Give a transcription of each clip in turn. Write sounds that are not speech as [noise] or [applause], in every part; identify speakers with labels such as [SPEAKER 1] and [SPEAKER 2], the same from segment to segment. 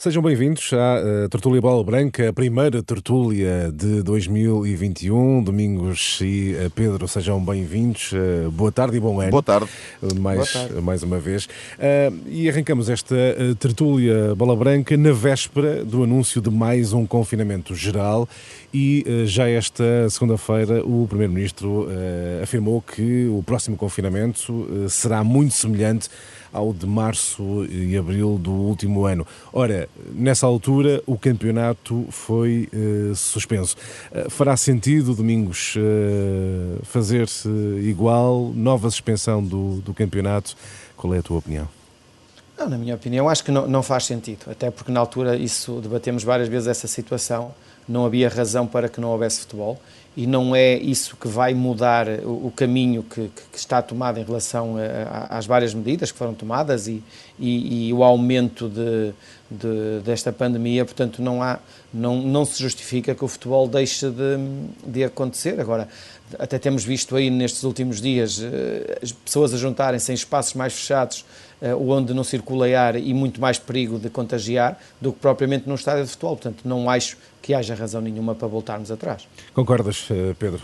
[SPEAKER 1] Sejam bem-vindos à uh, Tertúlia Bola Branca, a primeira tertúlia de 2021. Domingos e uh, Pedro, sejam bem-vindos. Uh, boa tarde e bom ano.
[SPEAKER 2] Boa tarde.
[SPEAKER 1] Mais,
[SPEAKER 2] boa tarde.
[SPEAKER 1] mais uma vez. e arrancamos esta tertúlia Bola Branca na véspera do anúncio de mais um confinamento geral e já esta segunda-feira o Primeiro-Ministro afirmou que o próximo confinamento será muito semelhante ao de março e abril do último ano. Ora, nessa altura o campeonato foi uh, suspenso. Uh, fará sentido, Domingos, uh, fazer-se igual, nova suspensão do, do campeonato? Qual é a tua opinião?
[SPEAKER 3] Não, na minha opinião, acho que não, não faz sentido, até porque na altura isso debatemos várias vezes essa situação, não havia razão para que não houvesse futebol. E não é isso que vai mudar o, caminho que, que, está tomado em relação às várias medidas que foram tomadas e, e, e o aumento de, de, desta pandemia, portanto não, há, não, não se justifica que o futebol deixe de, de acontecer. Agora, até temos visto aí nestes últimos dias eh, as pessoas a juntarem-se em espaços mais fechados eh, onde não circula ar e muito mais perigo de contagiar do que propriamente num estádio de futebol. Portanto, não acho que haja razão nenhuma para voltarmos atrás.
[SPEAKER 1] Concordas, eh, Pedro?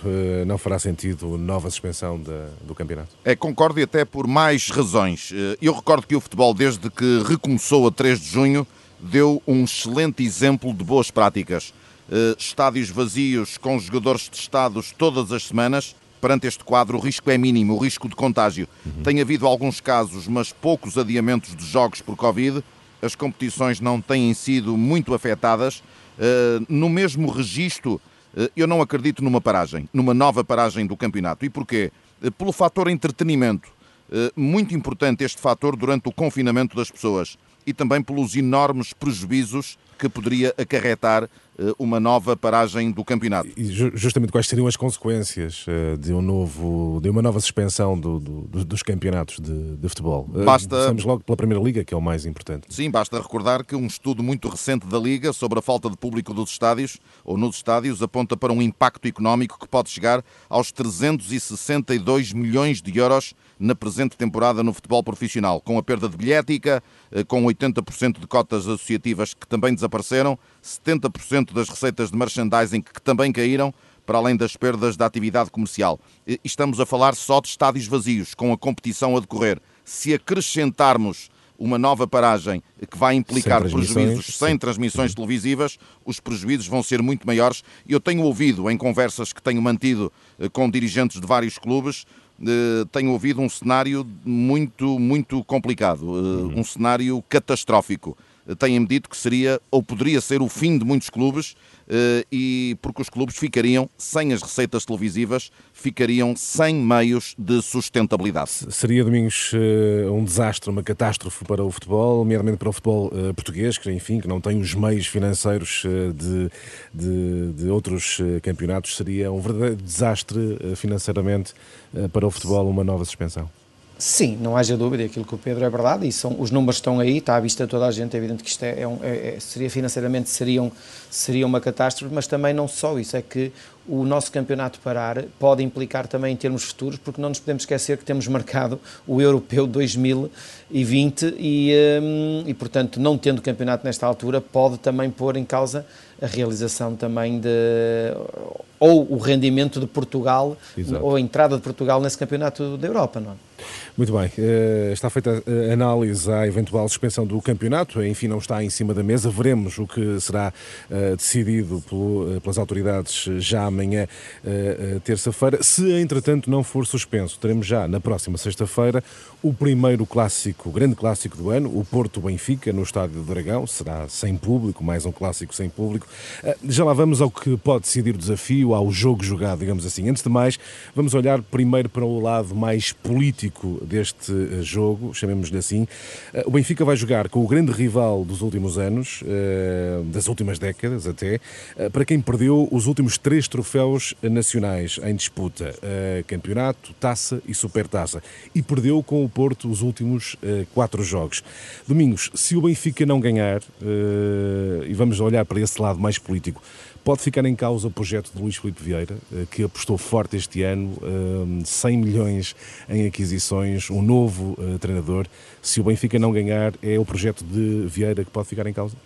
[SPEAKER 1] Não fará sentido nova suspensão de, do campeonato?
[SPEAKER 2] É, concordo e até por mais razões. Eu recordo que o futebol, desde que recomeçou a 3 de junho, deu um excelente exemplo de boas práticas. Estádios vazios com jogadores testados todas as semanas perante este quadro, o risco é mínimo, o risco de contágio. Uhum. Tem havido alguns casos, mas poucos adiamentos de jogos por Covid. As competições não têm sido muito afetadas. Uh, no mesmo registro, uh, eu não acredito numa paragem, numa nova paragem do campeonato. E porquê? Pelo fator entretenimento. Muito importante este fator durante o confinamento das pessoas e também pelos enormes prejuízos que poderia acarretar eh, uma nova paragem do campeonato.
[SPEAKER 1] E justamente quais seriam as consequências eh, de um novo, de uma nova suspensão do, do, dos campeonatos de, de, futebol? Eh, basta... Começamos logo pela Primeira Liga, que é o mais importante.
[SPEAKER 2] Sim, basta recordar que um estudo muito recente da Liga sobre a falta de público dos estádios ou nos estádios aponta para um impacto económico que pode chegar aos 362 milhões de euros na presente temporada no futebol profissional, com a perda de bilhética, com 80% de cotas associativas que também desapareceram, 70% das receitas de merchandising que também caíram, para além das perdas da atividade comercial. Estamos a falar só de estádios vazios, com a competição a decorrer. Se acrescentarmos uma nova paragem que vai implicar sem prejuízos sem transmissões televisivas, os prejuízos vão ser muito maiores. Eu tenho ouvido em conversas que tenho mantido eh, com dirigentes de vários clubes, eh, tenho ouvido um cenário muito, muito complicado, eh, uhum. um cenário catastrófico têm-me dito que seria ou poderia ser o fim de muitos clubes eh, e porque os clubes ficariam sem as receitas televisivas, ficariam sem meios de sustentabilidade.
[SPEAKER 1] Seria, Domingos, eh, um desastre, uma catástrofe para o futebol, nomeadamente para o futebol eh, português, que enfim, que não tem os meios financeiros de, de, de outros campeonatos, seria um verdadeiro desastre financeiramente para o futebol uma nova suspensão?
[SPEAKER 3] Sim, não haja dúvida, aquilo que o Pedro é verdade, e são, os números estão aí, está à vista de toda a gente, é evidente que isto é, é, um, é, é seria financeiramente seria, um, seria uma catástrofe, mas também não só isso, é que o nosso campeonato parar pode implicar também em termos futuros, porque não nos podemos esquecer que temos marcado o Europeu 2020 e, hum, e portanto, não tendo campeonato nesta altura, pode também pôr em causa a realização também de ou o rendimento de Portugal Exato. ou a entrada de Portugal nesse campeonato da Europa, não é?
[SPEAKER 1] Muito bem, eh, está feita a análise à eventual suspensão do campeonato, enfim, não está em cima da mesa, veremos o que será eh, decidido eh, pelas autoridades já amanhã, terça-feira. Se, entretanto, não for suspenso, teremos já na próxima sexta-feira o primeiro clássico, o grande clássico do ano, o Porto-Benfica, no Estádio do Dragão, será sem público, mais um clássico sem público. Já lá vamos ao que pode decidir o desafio, ao jogo jogado, digamos assim. Antes de mais, vamos olhar primeiro para o lado mais político deste eh, jogo, chamemos-lhe assim. Eh, o Benfica vai jogar com o grande rival dos últimos anos, eh, das últimas décadas até, para quem perdeu os últimos três troféus nacionais em disputa: campeonato, taça e supertaça. E perdeu com o Porto os últimos quatro jogos. Domingos, se o Benfica não ganhar, e vamos olhar para esse lado mais político, Pode ficar em causa o projeto de Luís Filipe Vieira, eh, que apostou forte este ano, 100 eh, milhões em aquisições, um novo eh, treinador. Se o Benfica não ganhar, é o projeto de Vieira que pode ficar em causa?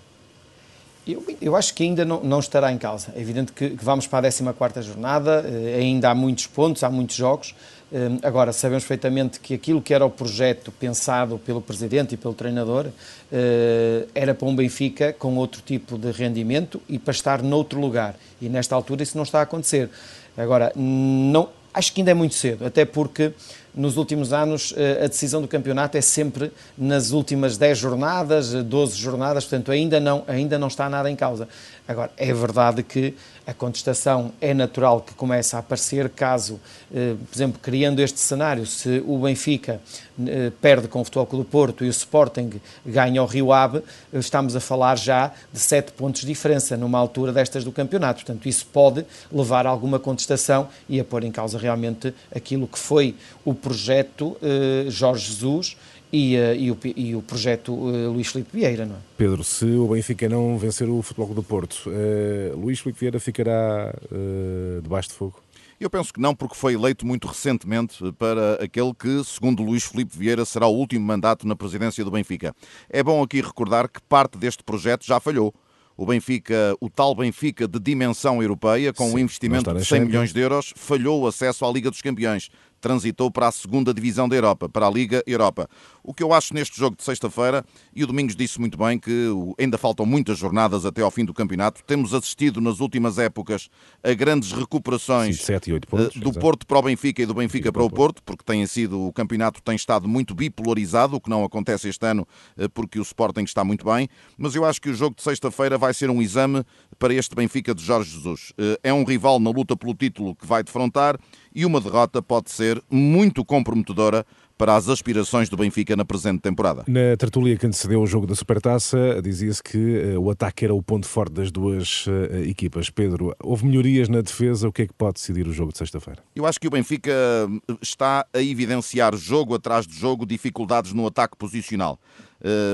[SPEAKER 3] Eu, eu, acho que ainda não, não, estará em causa. É evidente que, que vamos para a 14 jornada, ainda há muitos pontos, há muitos jogos. Eh, agora, sabemos perfeitamente que aquilo que era o projeto pensado pelo Presidente e pelo treinador eh, era para um Benfica com outro tipo de rendimento e para estar noutro lugar. E nesta altura isso não está a acontecer. Agora, não, acho que ainda é muito cedo, até porque nos últimos anos a decisão do campeonato é sempre nas últimas 10 jornadas, 12 jornadas, portanto ainda não, ainda não está nada em causa. Agora, é verdade que a contestação é natural que comece a aparecer caso, eh, por exemplo, criando este cenário, se o Benfica eh, perde com o Futebol Clube do Porto e o Sporting ganha o Rio Ave, estamos a falar já de sete pontos de diferença numa altura destas do campeonato. Portanto, isso pode levar a alguma contestação e a pôr em causa realmente aquilo que foi o projeto eh, Jorge Jesus e, uh, e, o, e, o, projeto uh, Luís Filipe Vieira, não é?
[SPEAKER 1] Pedro, se o Benfica não vencer o Futebol do Porto, uh, Luís Filipe Vieira ficará debaixo de fogo?
[SPEAKER 2] Eu penso que não, porque foi eleito muito recentemente para aquele que, segundo Luís Filipe Vieira, será o último mandato na presidência do Benfica. É bom aqui recordar que parte deste projeto já falhou. O Benfica, o tal Benfica de dimensão europeia, com Sim, um investimento de 100 milhões de euros, falhou o acesso à Liga dos Campeões transitou para a segunda divisão da Europa, para a Liga Europa. O que eu acho neste jogo de sexta-feira, e o Domingos disse muito bem que ainda faltam muitas jornadas até ao fim do campeonato, temos assistido nas últimas épocas a grandes recuperações
[SPEAKER 1] 7 8 pontos,
[SPEAKER 2] eh, do Porto para o Benfica e do Benfica para o Porto, porque tem sido, o campeonato tem estado muito bipolarizado, o que não acontece este ano eh, porque o Sporting está muito bem, mas eu acho que o jogo de sexta-feira vai ser um exame para este Benfica de Jorge Jesus. Eh, é um rival na luta pelo título que vai defrontar e uma derrota pode ser muito comprometedora para as aspirações do Benfica na presente temporada.
[SPEAKER 1] Na tertulia que antecedeu o jogo da Supertaça, dizia-se que uh, o ataque era o ponto forte das duas uh, equipas. Pedro, houve melhorias na defesa, o que é que pode decidir o jogo de sexta-feira?
[SPEAKER 2] Eu acho que o Benfica eh, está a evidenciar jogo atrás de jogo dificuldades no ataque posicional.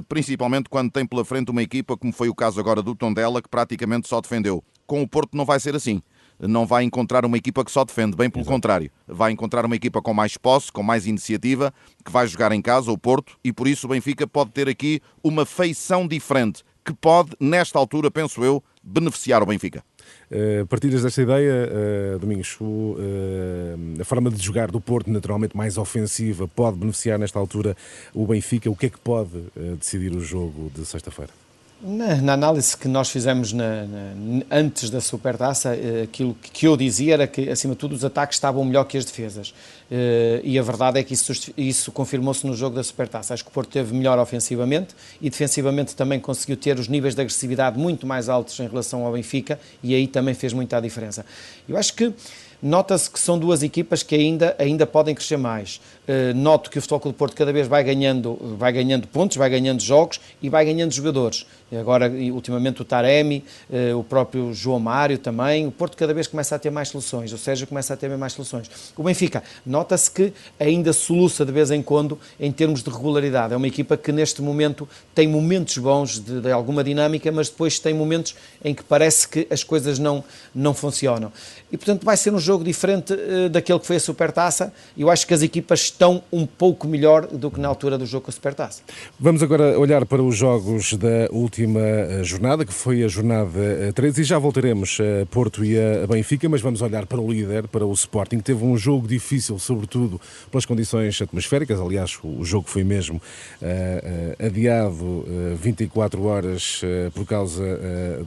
[SPEAKER 2] Principalmente quando tem pela frente uma equipa, como foi o caso agora do Tondela, que praticamente só defendeu. Com o Porto não vai ser assim não vai encontrar uma equipa que só defende, bem pelo Exato. contrário. Vai encontrar uma equipa com mais posse, com mais iniciativa, que vai jogar em casa, o Porto, e por isso o Benfica pode ter aqui uma feição diferente, que pode, nesta altura, penso eu, beneficiar o Benfica.
[SPEAKER 1] Uh, partilhas desta ideia, uh, Domingos? Uh, a forma de jogar do Porto, naturalmente mais ofensiva, pode beneficiar nesta altura o Benfica. O que é que pode decidir o jogo de sexta-feira?
[SPEAKER 3] Na, na, análise que nós fizemos na, na, antes da Supertaça, eh, aquilo que eu dizia era que, acima de tudo, os ataques estavam melhor que as defesas. Eh, e a verdade é que isso, isso confirmou-se no jogo da Supertaça. Acho que o Porto teve melhor ofensivamente e defensivamente também conseguiu ter os níveis de agressividade muito mais altos em relação ao Benfica e aí também fez muita diferença. Eu acho que nota-se que são duas equipas que ainda, ainda podem crescer mais. Uh, noto que o Futebol Clube do Porto cada vez vai ganhando, vai ganhando pontos, vai ganhando jogos e vai ganhando jogadores. Agora, ultimamente, o Taremi, uh, o próprio João Mário também. O Porto cada vez começa a ter mais soluções, ou seja, começa a ter mais soluções. O Benfica, nota-se que ainda soluça de vez em quando em termos de regularidade. É uma equipa que neste momento tem momentos bons de, de alguma dinâmica, mas depois tem momentos em que parece que as coisas não, não funcionam. E, portanto, vai ser um jogo diferente uh, daquele que foi a Supertaça. Eu acho que as equipas estão um pouco melhor do que na altura do jogo com a Supertaça.
[SPEAKER 1] Vamos agora olhar para os jogos da última eh, jornada, que foi a jornada 13, eh, e já voltaremos a Porto e a Benfica, mas vamos olhar para o líder, para o Sporting, que teve um jogo difícil, sobretudo pelas condições atmosféricas. Aliás, o jogo foi mesmo uh, adiado uh, 24 horas uh, por causa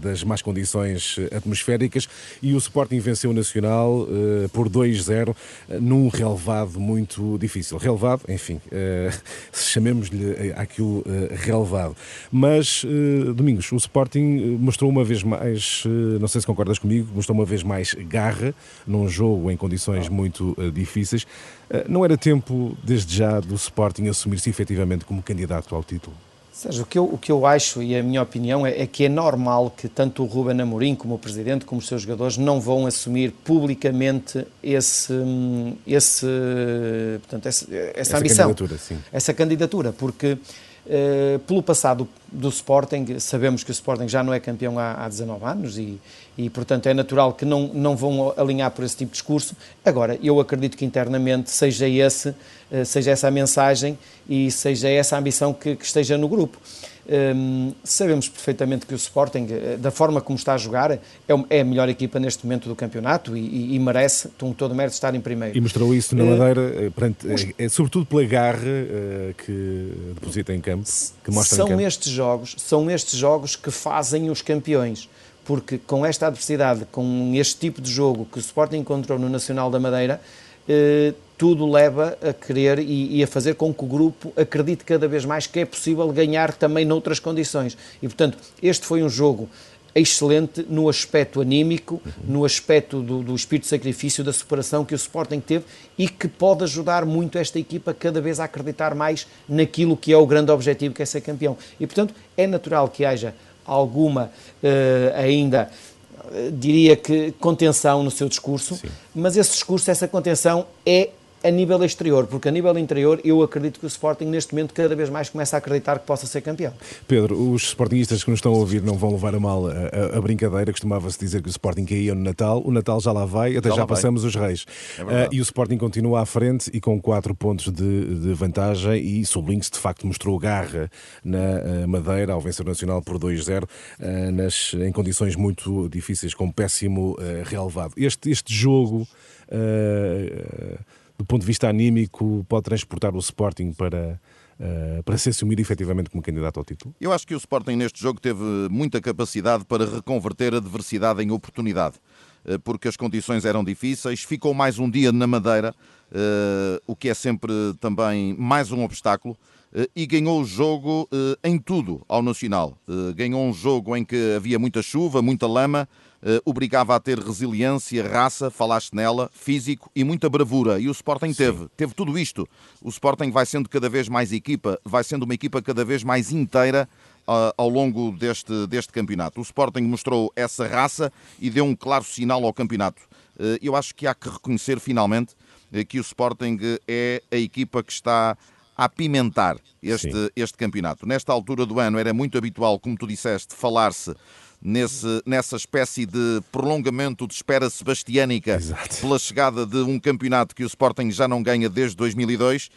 [SPEAKER 1] das más condições atmosféricas, e o Sporting venceu o Nacional por 2-0 num relevado muito difícil. Relevado, enfim, uh, [laughs] chamemos-lhe eh, aquilo relevado. Mas, Domingos, o Sporting mostrou uma vez mais, não sei se concordas comigo, mostrou uma vez mais garra num jogo em condições muito difíceis. não era tempo, desde já, do Sporting assumir-se efetivamente como candidato ao título?
[SPEAKER 3] Sérgio, o que, eu, o que eu acho e a minha opinião é, é, que é normal que tanto o Ruben Amorim como o Presidente, como os seus jogadores, não vão assumir publicamente esse, esse, portanto, essa, essa, essa ambição,
[SPEAKER 1] candidatura,
[SPEAKER 3] essa candidatura, porque uh, pelo passado do Sporting, sabemos que o Sporting já não é campeão há, há 19 anos e, e, portanto, é natural que não, não vão alinhar por esse tipo de discurso. Agora, eu acredito que internamente seja, esse, eh, seja essa a mensagem e seja essa a ambição que, que esteja no grupo. Um, sabemos perfeitamente que o Sporting, eh, da forma como está a jogar, é, é a melhor equipa neste momento do campeonato e, e, e merece, com todo o mérito, estar em primeiro.
[SPEAKER 1] E mostrou isso na Madeira, uh, perante, é, é, sobretudo pela garra uh, que deposita em campo, que mostra
[SPEAKER 3] são
[SPEAKER 1] em campo.
[SPEAKER 3] Estes jogos, são estes jogos que fazem os campeões porque com esta adversidade, com este tipo de jogo que o Sporting encontrou no Nacional da Madeira, eh, tudo leva a querer e, e, a fazer com que o grupo acredite cada vez mais que é possível ganhar também noutras condições. E, portanto, este foi um jogo excelente no aspecto anímico, no aspecto do, do, espírito de sacrifício, da superação que o Sporting teve e que pode ajudar muito esta equipa cada vez a acreditar mais naquilo que é o grande objetivo que é ser campeão. E, portanto, é natural que haja alguma uh, ainda eh, diria que contenção no seu discurso, Sim. mas esse discurso, essa contenção é a nível exterior, porque a nível interior eu acredito que o Sporting neste momento cada vez mais começa a acreditar que possa ser campeão.
[SPEAKER 1] Pedro, os Sportingistas que nos estão a ouvir não vão levar a mal a, a, a brincadeira, costumava-se dizer que o Sporting caía no Natal, o Natal já lá vai, até já, já passamos vai. os reis. É uh, e o Sporting continua à frente e com 4 pontos de, de, vantagem e sublinho-se de facto mostrou garra na uh, Madeira ao vencer o Nacional por 2-0 uh, nas, em condições muito difíceis, com um péssimo relevado. Este, este jogo do ponto de vista anímico, pode transportar o Sporting para, Uh, para se assumir efetivamente como candidato ao título?
[SPEAKER 2] Eu acho que o Sporting neste jogo teve muita capacidade para reconverter a adversidade em oportunidade, uh, porque as condições eram difíceis. Ficou mais um dia na Madeira, uh, o que é sempre também mais um obstáculo. E ganhou o jogo em tudo ao Nacional. Ganhou um jogo em que havia muita chuva, muita lama, obrigava a ter resiliência, raça, falaste nela, físico e muita bravura. E o Sporting Sim. teve, teve tudo isto. O Sporting vai sendo cada vez mais equipa, vai sendo uma equipa cada vez mais inteira uh, ao longo deste, deste campeonato. O Sporting mostrou essa raça e deu um claro sinal ao campeonato. Uh, eu acho que há que reconhecer finalmente que o Sporting é a equipa que está a apimentar este, este campeonato. Nesta altura do ano era muito habitual, como tu disseste, falar-se nesse, nessa espécie de prolongamento de espera sebastiânica Exato. pela chegada de um campeonato que o Sporting já não ganha desde 2002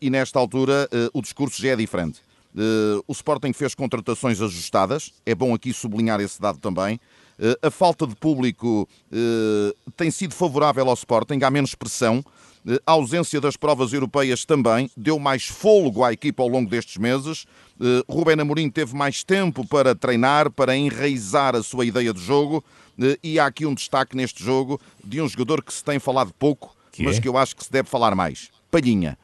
[SPEAKER 2] e nesta altura eh, o discurso já é diferente. Eh, o Sporting fez contratações ajustadas, é bom aqui sublinhar esse dado também. Eh, a falta de público tem sido favorável ao Sporting, há menos pressão. A ausência das provas europeias também deu mais fôlego à equipa ao longo destes meses. Uh, Rubén Amorim teve mais tempo para treinar, para enraizar a sua ideia de jogo. Uh, e há aqui um destaque neste jogo de um jogador que se tem falado pouco, que mas é? que eu acho que se deve falar mais. Palhinha.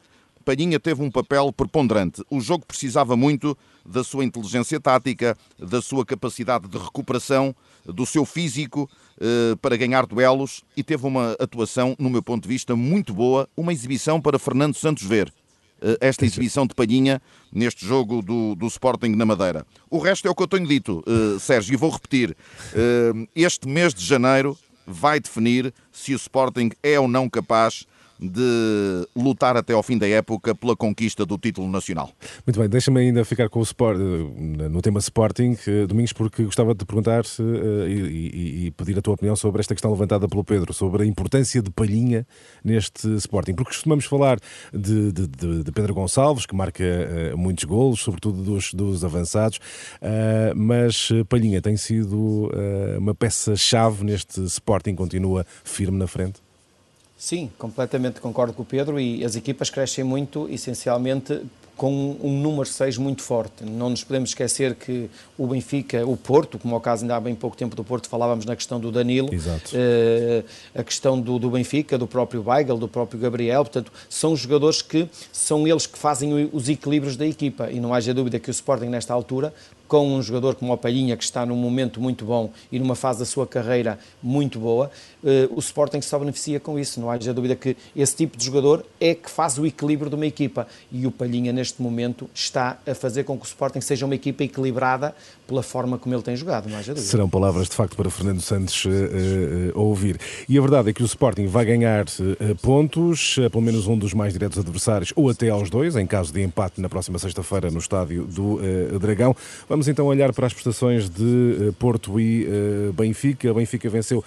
[SPEAKER 2] Palhinha teve um papel preponderante. O jogo precisava muito da sua inteligência tática, da sua capacidade de recuperação, do seu físico uh, para ganhar duelos e teve uma atuação, no meu ponto de vista, muito boa, uma exibição para Fernando Santos ver. Uh, esta exibição de Palhinha neste jogo do, do Sporting na Madeira. O resto é o que eu tenho dito, uh, Sérgio, e vou repetir. este mês de janeiro vai definir se o Sporting é ou não capaz de lutar até ao fim da época pela conquista do título nacional.
[SPEAKER 1] Muito bem, deixa-me ainda ficar com o sport, eh, no tema Sporting, eh, Domingos, porque gostava de perguntar uh, e, e, pedir a tua opinião sobre esta questão levantada pelo Pedro, sobre a importância de Palhinha neste Sporting, porque costumamos falar de, de, de, de Pedro Gonçalves, que marca muitos golos, sobretudo dos, dos avançados, mas Palhinha tem sido uma peça-chave neste Sporting, continua firme na frente?
[SPEAKER 3] Sim, completamente concordo com o Pedro e as equipas crescem muito, essencialmente com um número 6 muito forte. Não nos podemos esquecer que o Benfica, o Porto, como ao caso ainda há bem pouco tempo do Porto, falávamos na questão do Danilo, uh, a questão do, do, Benfica, do próprio Weigl, do próprio Gabriel, portanto, são jogadores que são eles que fazem os equilíbrios da equipa e não haja dúvida que o Sporting nesta altura com um jogador como o Palhinha, que está num momento muito bom e numa fase da sua carreira muito boa, eh, o Sporting só beneficia com isso. Não haja dúvida que esse tipo de jogador é que faz o equilíbrio de uma equipa. E o Palhinha, neste momento, está a fazer com que o Sporting seja uma equipa equilibrada pela forma como ele tem jogado, não haja dúvida.
[SPEAKER 1] Serão palavras, de facto, para Fernando Santos uh, uh, ouvir. E a verdade é que o Sporting vai ganhar uh, pontos, pelo menos um dos mais diretos adversários, ou até aos dois, em caso de empate na próxima sexta-feira no estádio do Dragão. Vamos então olhar para as prestações de Porto e Benfica. Benfica venceu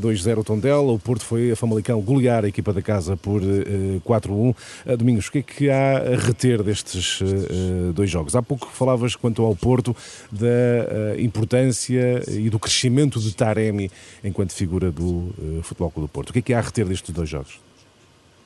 [SPEAKER 1] 2-0 o Tondela, o Porto foi a Famalicão golear a equipa da casa por 4-1. Domingos, o que é que há a reter destes dois jogos? Há pouco falavas quanto ao Porto da importância e do crescimento de Taremi enquanto figura do Futebol Clube do Porto. O que é que há a reter destes dois jogos?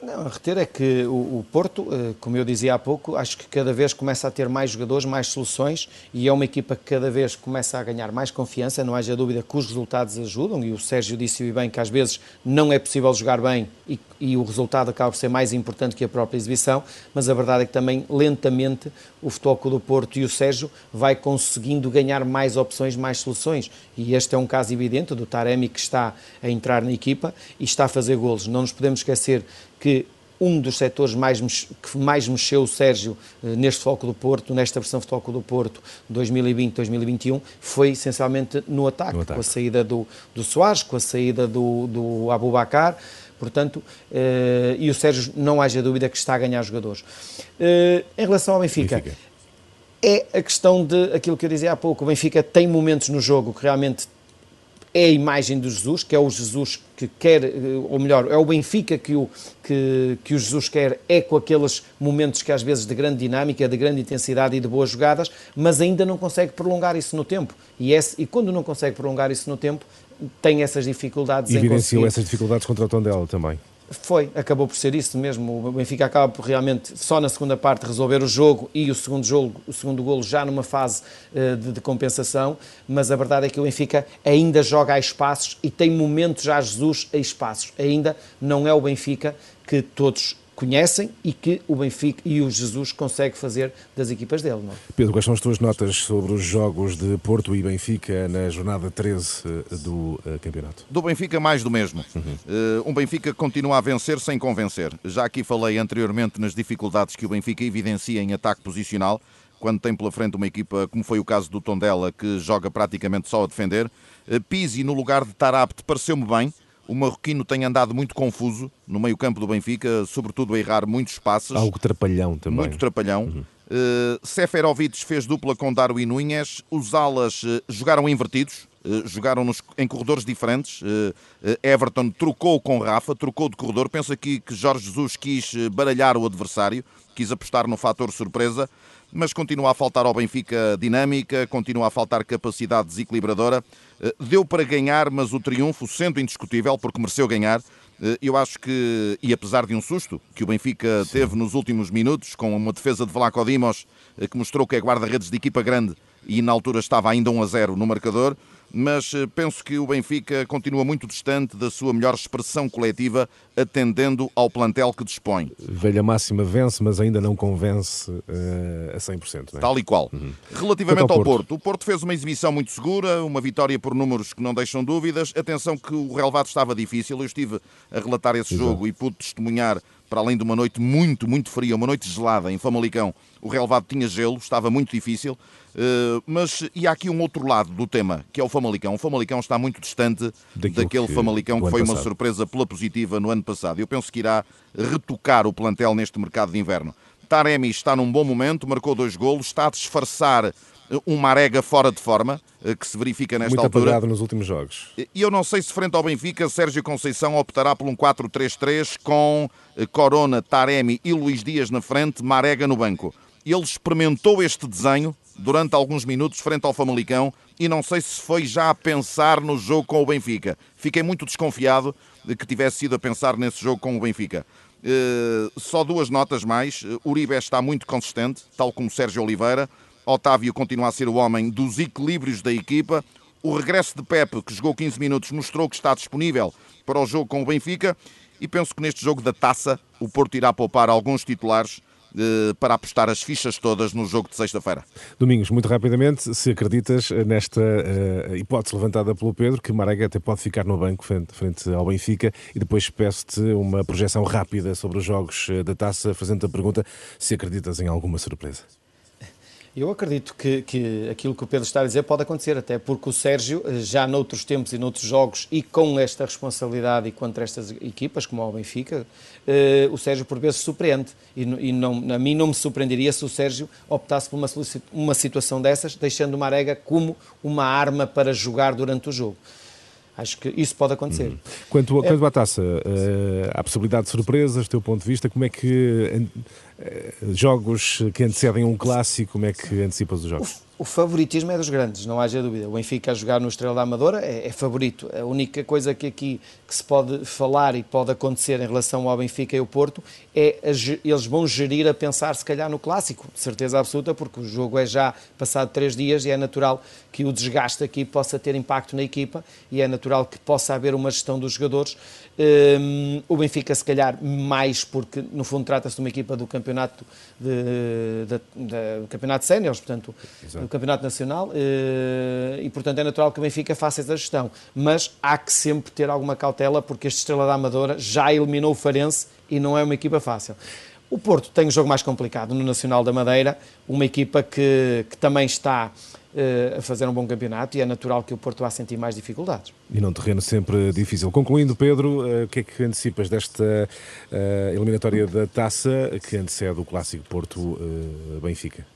[SPEAKER 3] Não, a reter é que o, o, Porto, eh, como eu dizia há pouco, acho que cada vez começa a ter mais jogadores, mais soluções e é uma equipa que cada vez começa a ganhar mais confiança, não haja dúvida que os resultados ajudam e o Sérgio disse bem que às vezes não é possível jogar bem e, e o resultado acaba por ser mais importante que a própria exibição, mas a verdade é que também lentamente o Futebol do Porto e o Sérgio vai conseguindo ganhar mais opções, mais soluções e este é um caso evidente do Taremi que está a entrar na equipa e está a fazer golos. Não nos podemos esquecer que um dos setores mais, que mais mexeu o Sérgio eh, neste foco do Porto, nesta versão de foco do Porto 2020-2021, foi essencialmente no ataque, no ataque, com a saída do, do Soares, com a saída do, do Abubacar, portanto, eh, e o Sérgio não haja dúvida que está a ganhar jogadores. Eh, em relação ao Benfica, Benfica, é a questão de aquilo que eu dizia há pouco, o Benfica tem momentos no jogo que realmente é a imagem do Jesus, que é o Jesus que quer, eh, ou melhor, é o Benfica que o, que, que o Jesus quer, é com aqueles momentos que às vezes de grande dinâmica, de grande intensidade e de boas jogadas, mas ainda não consegue prolongar isso no tempo. E, esse, e quando não consegue prolongar isso no tempo, tem essas dificuldades
[SPEAKER 1] e evidenciou essas dificuldades contra o Tondela também.
[SPEAKER 3] Foi, acabou por ser isso mesmo. O Benfica acaba por realmente só na segunda parte resolver o jogo e o segundo jogo, o segundo golo já numa fase uh, de, de, compensação, mas a verdade é que o Benfica ainda joga a espaços e tem momentos já Jesus a espaços. Ainda não é o Benfica que todos conhecem e que o Benfica e o Jesus consegue fazer das equipas dele. Não é?
[SPEAKER 1] Pedro, quais são as tuas notas sobre os jogos de Porto e Benfica na jornada 13 eh, do uh, campeonato?
[SPEAKER 2] Do Benfica, mais do mesmo. Uhum. Uh, um Benfica continua a vencer sem convencer. Já aqui falei anteriormente nas dificuldades que o Benfica evidencia em ataque posicional, quando tem pela frente uma equipa, como foi o caso do Tondela, que joga praticamente só a defender. Uh, Pisi, no lugar de Tarapte, pareceu-me bem o marroquino tem andado muito confuso no meio-campo do Benfica, sobretudo a errar muitos passos.
[SPEAKER 1] Algo trapalhão também.
[SPEAKER 2] Muito trapalhão. Uhum. Uh, Seferovic fez dupla com Darwin Nunes. Os alas uh, jogaram invertidos, uh, jogaram nos, em corredores diferentes. Everton trocou com Rafa, trocou de corredor. Penso aqui que Jorge Jesus quis baralhar o adversário, quis apostar no fator surpresa mas continua a faltar ao Benfica dinâmica, continua a faltar capacidade desequilibradora. Eh, deu para ganhar, mas o triunfo, sendo indiscutível, porque mereceu ganhar, eh, eu acho que, e apesar de um susto que o Benfica Sim. teve nos últimos minutos, com uma defesa de Vlaco Dimos, eh, que mostrou que é guarda-redes de equipa grande e na altura estava ainda 1 a 0 no marcador, mas eh, penso que o Benfica continua muito distante da sua melhor expressão coletiva, atendendo ao plantel que dispõe.
[SPEAKER 1] Velha máxima vence, mas ainda não convence uh, a 100%. Não é?
[SPEAKER 2] Tal e qual. Uhum. Relativamente ao, ao Porto. Porto, o Porto fez uma exibição muito segura, uma vitória por números que não deixam dúvidas. Atenção que o relevado estava difícil, eu estive a relatar esse Exato. jogo e pude testemunhar para além de uma noite muito, muito fria, uma noite gelada em Famalicão, o relevado tinha gelo, estava muito difícil. Uh, mas e há aqui um outro lado do tema, que é o Famalicão. O Famalicão está muito distante Daquilo daquele que, Famalicão que foi uma surpresa pela positiva no ano passado. Eu penso que irá retocar o plantel neste mercado de inverno. Taremi está num bom momento, marcou dois golos, está a disfarçar um Marega fora de forma, eh, que se verifica nesta
[SPEAKER 1] Muito
[SPEAKER 2] altura.
[SPEAKER 1] Muito nos últimos jogos.
[SPEAKER 2] E eu não sei se frente ao Benfica, Sérgio Conceição optará por um 4-3-3 com eh, Corona, Taremi e Luís Dias na frente, Marega no banco. Ele experimentou este desenho durante alguns minutos frente ao Famalicão e não sei se foi já a pensar no jogo com o Benfica. Fiquei muito desconfiado de que tivesse sido a pensar nesse jogo com o Benfica. Uh, só duas notas mais. Uribe está muito consistente, tal como Sérgio Oliveira. Otávio continua a ser o homem dos equilíbrios da equipa. O regresso de Pepe, que jogou 15 minutos, mostrou que está disponível para o jogo com o Benfica. E penso que neste jogo da taça, o Porto irá poupar alguns titulares eh, para apostar as fichas todas no jogo de sexta-feira.
[SPEAKER 1] Domingos, muito rapidamente, se acreditas nesta uh, hipótese levantada pelo Pedro, que Marega até pode ficar no banco frente, frente ao Benfica, e depois peço-te uma projeção rápida sobre os jogos da taça, fazendo-te a pergunta se acreditas em alguma surpresa.
[SPEAKER 3] Eu acredito que, que aquilo que o Pedro está a dizer pode acontecer, até porque o Sérgio, eh, já noutros tempos e noutros jogos, e com esta responsabilidade e contra estas equipas, como o Benfica, eh, o Sérgio por vezes surpreende. E, e não, a mim não me surpreenderia se o Sérgio optasse por uma, uma situação dessas, deixando o Marega como uma arma para jogar durante o jogo. Acho que isso pode acontecer. Uhum.
[SPEAKER 1] Quanto, é... quanto à taça, uh, há possibilidade de surpresas, do teu ponto de vista, como é que jogos que antecedem um clássico, como é que antecipas os jogos?
[SPEAKER 3] o favoritismo é dos grandes, não haja dúvida. O Benfica a jogar no Estrela da Amadora é, é, favorito. A única coisa que aqui que se pode falar e pode acontecer em relação ao Benfica e ao Porto é a, eles vão gerir a pensar se calhar no clássico, de certeza absoluta, porque o jogo é já passado três dias e é natural que o desgaste aqui possa ter impacto na equipa e é natural que possa haver uma gestão dos jogadores. Um, o Benfica, se calhar, mais porque no fundo trata-se de uma equipa do campeonato de, de, de, do campeonato séniores, portanto, Exato. do campeonato nacional, uh, e portanto é natural que o Benfica faça essa gestão. Mas há que sempre ter alguma cautela porque este Estrela da Amadora já eliminou o Farense e não é uma equipa fácil. O Porto tem um jogo mais complicado no Nacional da Madeira, uma equipa que, que também está a fazer um bom campeonato e é natural que o Porto vá sentir mais dificuldades.
[SPEAKER 1] E num terreno sempre difícil. Concluindo, Pedro, uh, o que é que antecipas desta uh, eliminatória da taça que antecede o clássico Porto-Benfica?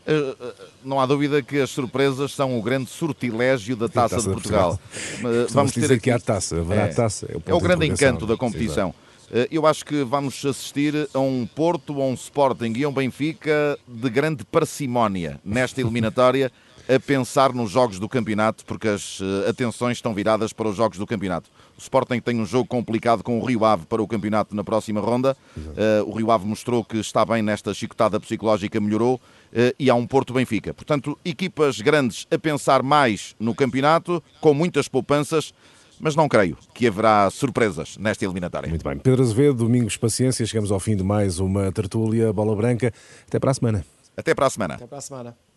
[SPEAKER 2] não há dúvida que as surpresas são o grande sortilégio da taça, taça de Portugal.
[SPEAKER 1] Portugal. Vamos dizer aqui... que há taça, haverá é, taça.
[SPEAKER 2] É o, é o grande encanto da competição. Sim, eh, eu acho que vamos assistir a um Porto, a um Sporting e a um Benfica de grande parcimónia nesta eliminatória, [laughs] a pensar nos jogos do campeonato, porque as eh, atenções estão viradas para os jogos do campeonato. O Sporting tem um jogo complicado com o Rio Ave para o campeonato na próxima ronda. Uh, o Rio Ave mostrou que está bem nesta chicotada psicológica, melhorou. Uh, e há um Porto Benfica. Portanto, equipas grandes a pensar mais no campeonato, com muitas poupanças mas não creio que haverá surpresas nesta eliminatória.
[SPEAKER 1] Muito bem. Pedro Azevedo, Domingos Paciência, chegamos ao fim de mais uma tertúlia Bola Branca. Até para a semana.
[SPEAKER 2] Até para a semana.
[SPEAKER 3] Até para a semana.